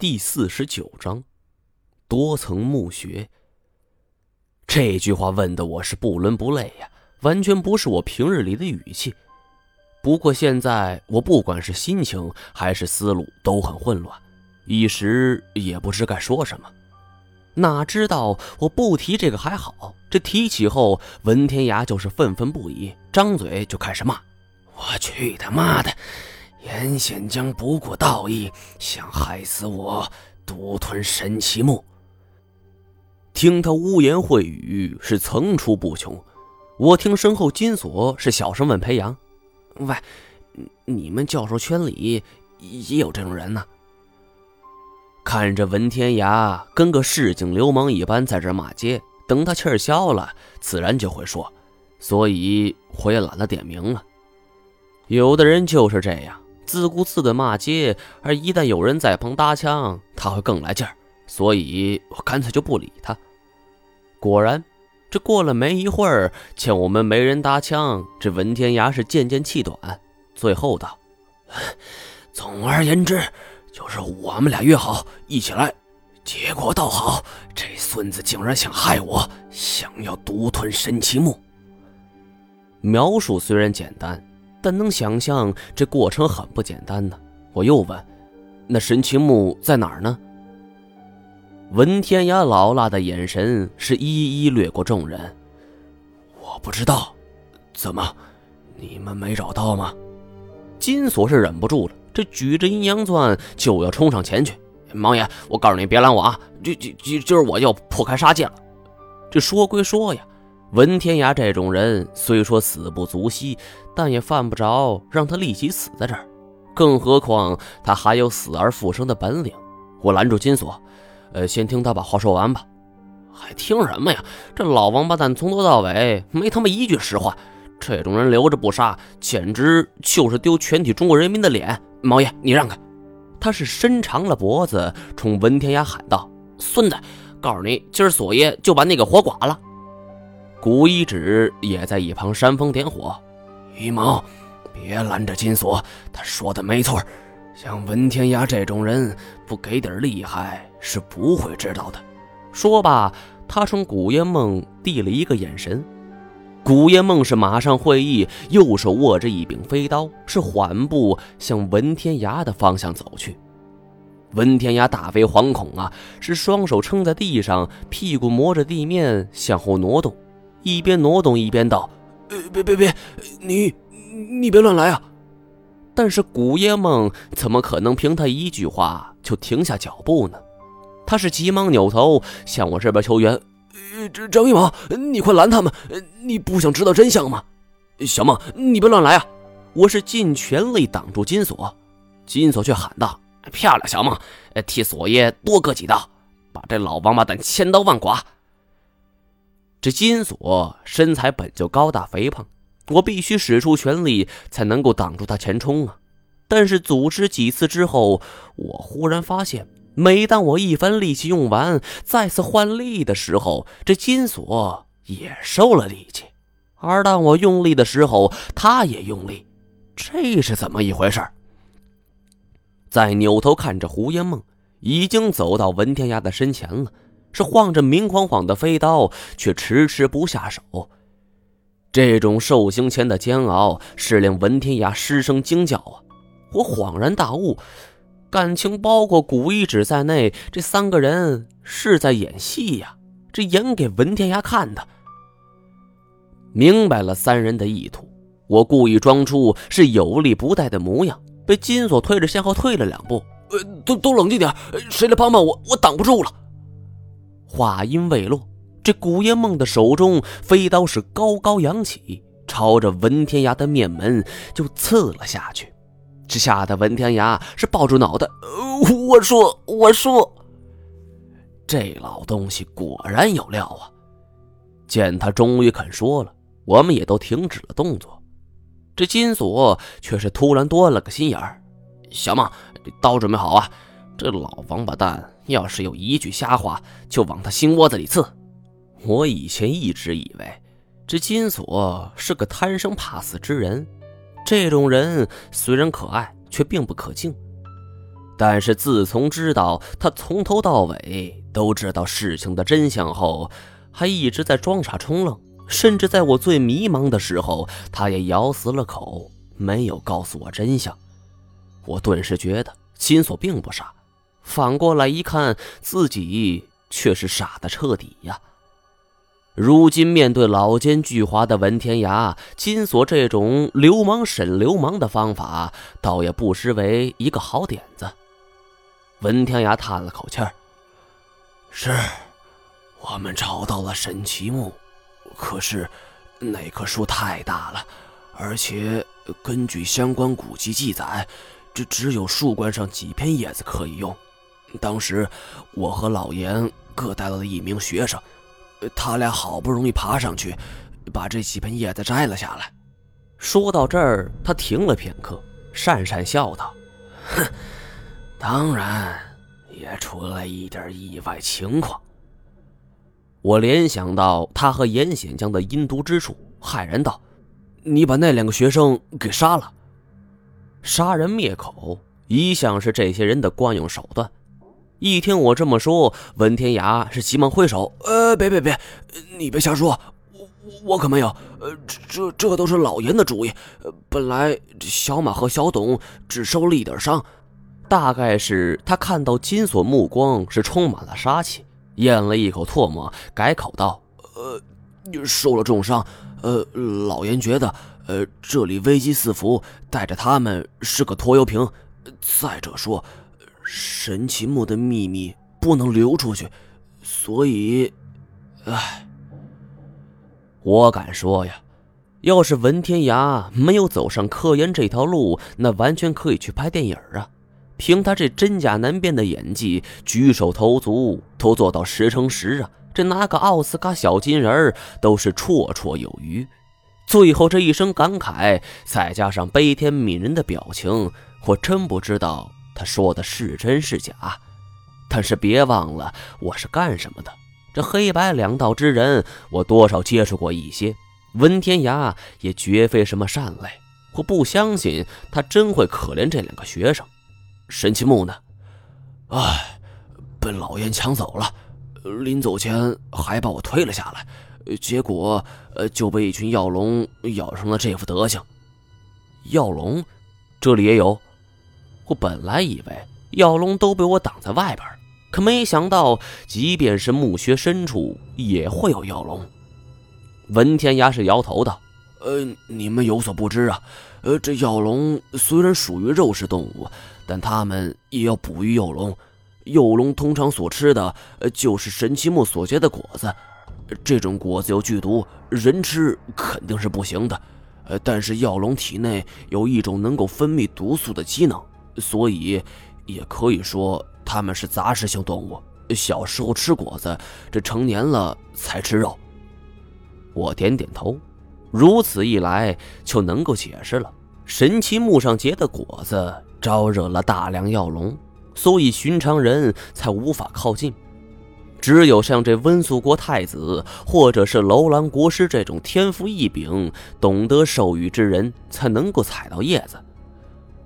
第四十九章，多层墓穴。这句话问的我是不伦不类呀，完全不是我平日里的语气。不过现在我不管是心情还是思路都很混乱，一时也不知该说什么。哪知道我不提这个还好，这提起后，文天涯就是愤愤不已，张嘴就开始骂：“我去他妈的！”严显江不顾道义，想害死我，独吞神奇木。听他污言秽语是层出不穷。我听身后金锁是小声问裴阳：“喂，你们教授圈里也有这种人呢？”看着文天涯跟个市井流氓一般在这骂街，等他气儿消了，自然就会说，所以我也懒得点名了。有的人就是这样。自顾自的骂街，而一旦有人在旁搭腔，他会更来劲儿，所以我干脆就不理他。果然，这过了没一会儿，见我们没人搭腔，这文天涯是渐渐气短，最后道：“总而言之，就是我们俩约好一起来，结果倒好，这孙子竟然想害我，想要独吞神奇木。”描述虽然简单。但能想象这过程很不简单呢。我又问：“那神奇木在哪儿呢？”文天涯老辣的眼神是一一掠过众人。我不知道，怎么，你们没找到吗？金锁是忍不住了，这举着阴阳钻就要冲上前去。王爷，我告诉你，别拦我啊！今今今今儿我要破开杀戒了。这说归说呀。文天涯这种人虽说死不足惜，但也犯不着让他立即死在这儿。更何况他还有死而复生的本领。我拦住金锁，呃，先听他把话说完吧。还听什么呀？这老王八蛋从头到尾没他妈一句实话。这种人留着不杀，简直就是丢全体中国人民的脸。毛爷，你让开！他是伸长了脖子冲文天涯喊道：“孙子，告诉你，今儿锁爷就把那个活剐了。”古一指也在一旁煽风点火，一毛，别拦着金锁，他说的没错，像文天涯这种人，不给点厉害是不会知道的。说罢，他冲古烟梦递了一个眼神，古烟梦是马上会意，右手握着一柄飞刀，是缓步向文天涯的方向走去。文天涯大为惶恐啊，是双手撑在地上，屁股磨着地面向后挪动。一边挪动一边道：“呃，别别别，你你别乱来啊！”但是古耶梦怎么可能凭他一句话就停下脚步呢？他是急忙扭头向我这边求援：“呃，张一毛，你快拦他们！你不想知道真相吗？”小梦，你别乱来啊！我是尽全力挡住金锁，金锁却喊道：“漂亮，小梦，替锁爷多割几刀，把这老王八蛋千刀万剐！”这金锁身材本就高大肥胖，我必须使出全力才能够挡住他前冲啊！但是组织几次之后，我忽然发现，每当我一番力气用完，再次换力的时候，这金锁也收了力气；而当我用力的时候，他也用力，这是怎么一回事？再扭头看着胡烟梦，已经走到文天涯的身前了。是晃着明晃晃的飞刀，却迟迟不下手。这种受刑前的煎熬，是令文天涯失声惊叫啊！我恍然大悟，感情包括古一指在内，这三个人是在演戏呀，这演给文天涯看的。明白了三人的意图，我故意装出是有力不逮的模样，被金锁推着向后退了两步。呃，都都冷静点，谁来帮帮我？我挡不住了。话音未落，这古烟梦的手中飞刀是高高扬起，朝着文天涯的面门就刺了下去。这吓得文天涯是抱住脑袋：“我说，我说，这老东西果然有料啊！”见他终于肯说了，我们也都停止了动作。这金锁却是突然多了个心眼儿：“小梦，刀准备好啊！这老王八蛋。”要是有一句瞎话，就往他心窝子里刺。我以前一直以为这金锁是个贪生怕死之人，这种人虽然可爱，却并不可敬。但是自从知道他从头到尾都知道事情的真相后，还一直在装傻充愣，甚至在我最迷茫的时候，他也咬死了口，没有告诉我真相。我顿时觉得金锁并不傻，反过来一看，自己却是傻的彻底呀。如今面对老奸巨猾的文天涯，金锁这种流氓审流氓的方法，倒也不失为一个好点子。文天涯叹了口气儿：“是，我们找到了神奇木，可是那棵树太大了，而且根据相关古籍记载，这只有树冠上几片叶子可以用。当时我和老严各带了一名学生。”他俩好不容易爬上去，把这几片叶子摘了下来。说到这儿，他停了片刻，讪讪笑道：“哼，当然也出了一点意外情况。”我联想到他和严显江的阴毒之处，骇然道：“你把那两个学生给杀了？杀人灭口一向是这些人的惯用手段。”一听我这么说，文天涯是急忙挥手：“呃，别别别，你别瞎说，我我可没有。呃，这这这都是老严的主意。本来小马和小董只受了一点伤，大概是他看到金锁目光是充满了杀气，咽了一口唾沫，改口道：呃，受了重伤。呃，老严觉得，呃，这里危机四伏，带着他们是个拖油瓶。再者说。”神奇木的秘密不能流出去，所以，唉，我敢说呀，要是文天涯没有走上科研这条路，那完全可以去拍电影啊！凭他这真假难辨的演技，举手投足都做到十成十啊！这拿个奥斯卡小金人都是绰绰有余。最后这一声感慨，再加上悲天悯人的表情，我真不知道。他说的是真是假，但是别忘了我是干什么的。这黑白两道之人，我多少接触过一些。文天涯也绝非什么善类，我不相信他真会可怜这两个学生。神奇木呢？唉，被老燕抢走了，临走前还把我推了下来，结果呃就被一群药龙咬成了这副德行。药龙，这里也有。我本来以为药龙都被我挡在外边，可没想到，即便是墓穴深处也会有药龙。文天涯是摇头道：“呃，你们有所不知啊，呃，这药龙虽然属于肉食动物，但它们也要哺育幼龙。幼龙通常所吃的，呃，就是神奇木所结的果子。这种果子有剧毒，人吃肯定是不行的。呃，但是药龙体内有一种能够分泌毒素的机能。”所以，也可以说他们是杂食性动物。小时候吃果子，这成年了才吃肉。我点点头，如此一来就能够解释了。神奇木上结的果子招惹了大量药龙，所以寻常人才无法靠近。只有像这温宿国太子，或者是楼兰国师这种天赋异禀、懂得授予之人，才能够采到叶子。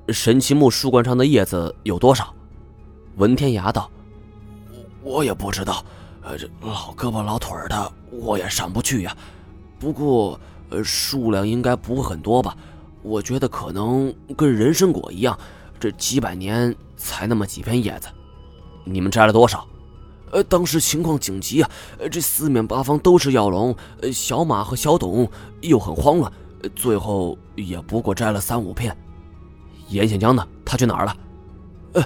神奇木树冠上的叶子有多少？文天涯道：“我也不知道，呃，这老胳膊老腿的，我也上不去呀。不过，呃，数量应该不会很多吧？我觉得可能跟人参果一样，这几百年才那么几片叶子。你们摘了多少？呃，当时情况紧急啊，呃，这四面八方都是药龙，呃，小马和小董又很慌乱，最后也不过摘了三五片。”严显江呢？他去哪儿了？呃，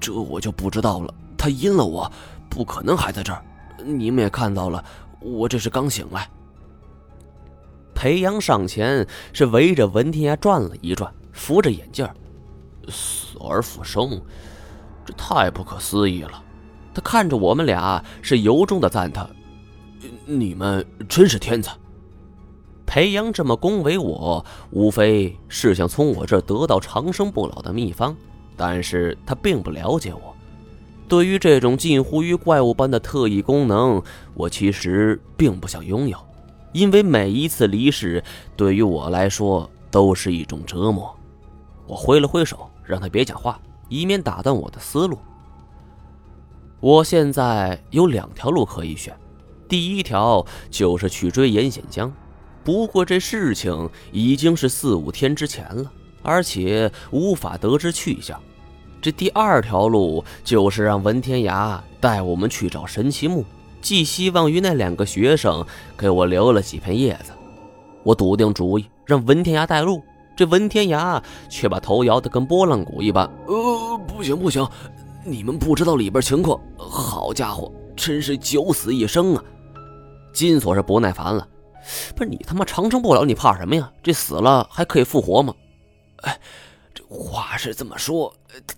这我就不知道了。他阴了我，不可能还在这儿。你们也看到了，我这是刚醒来。裴阳上前是围着文天涯转了一转，扶着眼镜死而复生，这太不可思议了。他看着我们俩，是由衷的赞叹：“你们真是天才。”裴阳这么恭维我，无非是想从我这儿得到长生不老的秘方，但是他并不了解我。对于这种近乎于怪物般的特异功能，我其实并不想拥有，因为每一次离世对于我来说都是一种折磨。我挥了挥手，让他别讲话，以免打断我的思路。我现在有两条路可以选，第一条就是去追严显江，不过这事情已经是四五天之前了，而且无法得知去向。这第二条路就是让文天涯带我们去找神奇木，寄希望于那两个学生给我留了几片叶子。我笃定主意让文天涯带路，这文天涯却把头摇得跟拨浪鼓一般。呃，不行不行。你们不知道里边情况，好家伙，真是九死一生啊！金锁是不耐烦了，不是你他妈长生不老，你怕什么呀？这死了还可以复活吗？哎，这话是这么说，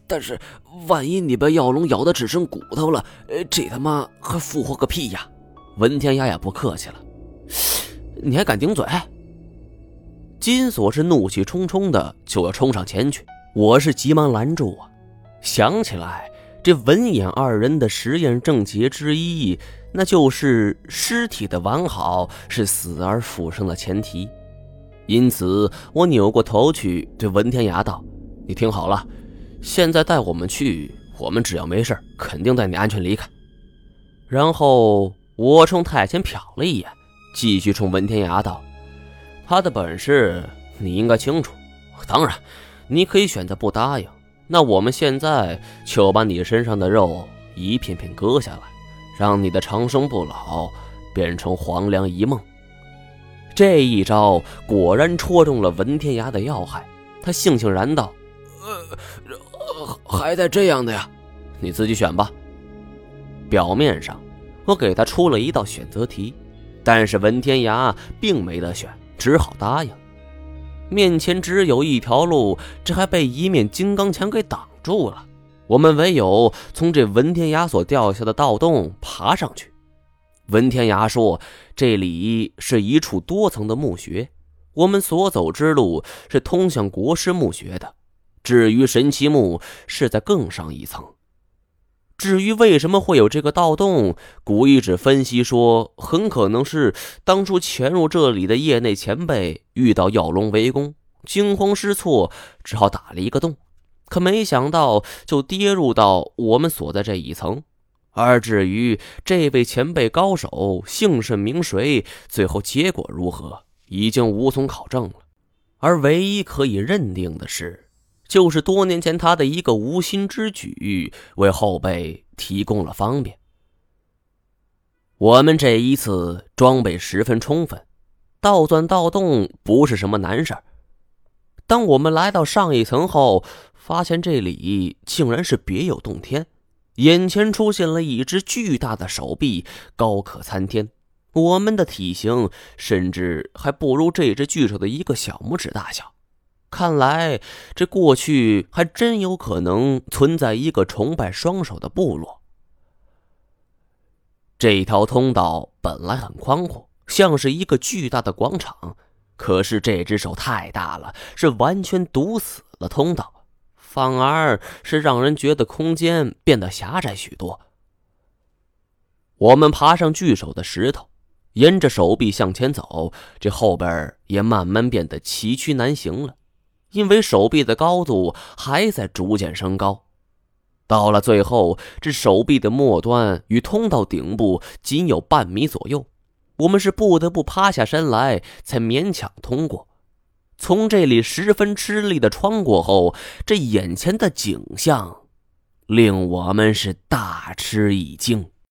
但是万一你被药龙咬的只剩骨头了，这他妈还复活个屁呀！文天涯也不客气了，你还敢顶嘴？金锁是怒气冲冲的就要冲上前去，我是急忙拦住啊，想起来。这文眼二人的实验症结之一，那就是尸体的完好是死而复生的前提。因此，我扭过头去对文天涯道：“你听好了，现在带我们去，我们只要没事，肯定带你安全离开。”然后我冲太监瞟了一眼，继续冲文天涯道：“他的本事你应该清楚，当然，你可以选择不答应。”那我们现在就把你身上的肉一片片割下来，让你的长生不老变成黄粱一梦。这一招果然戳中了文天涯的要害，他悻悻然道：“呃，还带这样的呀？你自己选吧。”表面上我给他出了一道选择题，但是文天涯并没得选，只好答应。面前只有一条路，这还被一面金刚墙给挡住了。我们唯有从这文天涯所掉下的盗洞爬上去。文天涯说：“这里是一处多层的墓穴，我们所走之路是通向国师墓穴的。至于神奇墓，是在更上一层。”至于为什么会有这个盗洞，古一指分析说，很可能是当初潜入这里的业内前辈遇到药龙围攻，惊慌失措，只好打了一个洞，可没想到就跌入到我们所在这一层。而至于这位前辈高手姓甚名谁，最后结果如何，已经无从考证了。而唯一可以认定的是。就是多年前他的一个无心之举，为后辈提供了方便。我们这一次装备十分充分，盗钻盗洞不是什么难事儿。当我们来到上一层后，发现这里竟然是别有洞天，眼前出现了一只巨大的手臂，高可参天。我们的体型甚至还不如这只巨手的一个小拇指大小。看来，这过去还真有可能存在一个崇拜双手的部落。这条通道本来很宽阔，像是一个巨大的广场，可是这只手太大了，是完全堵死了通道，反而是让人觉得空间变得狭窄许多。我们爬上巨手的石头，沿着手臂向前走，这后边也慢慢变得崎岖难行了。因为手臂的高度还在逐渐升高，到了最后，这手臂的末端与通道顶部仅有半米左右，我们是不得不趴下身来才勉强通过。从这里十分吃力的穿过后，这眼前的景象令我们是大吃一惊。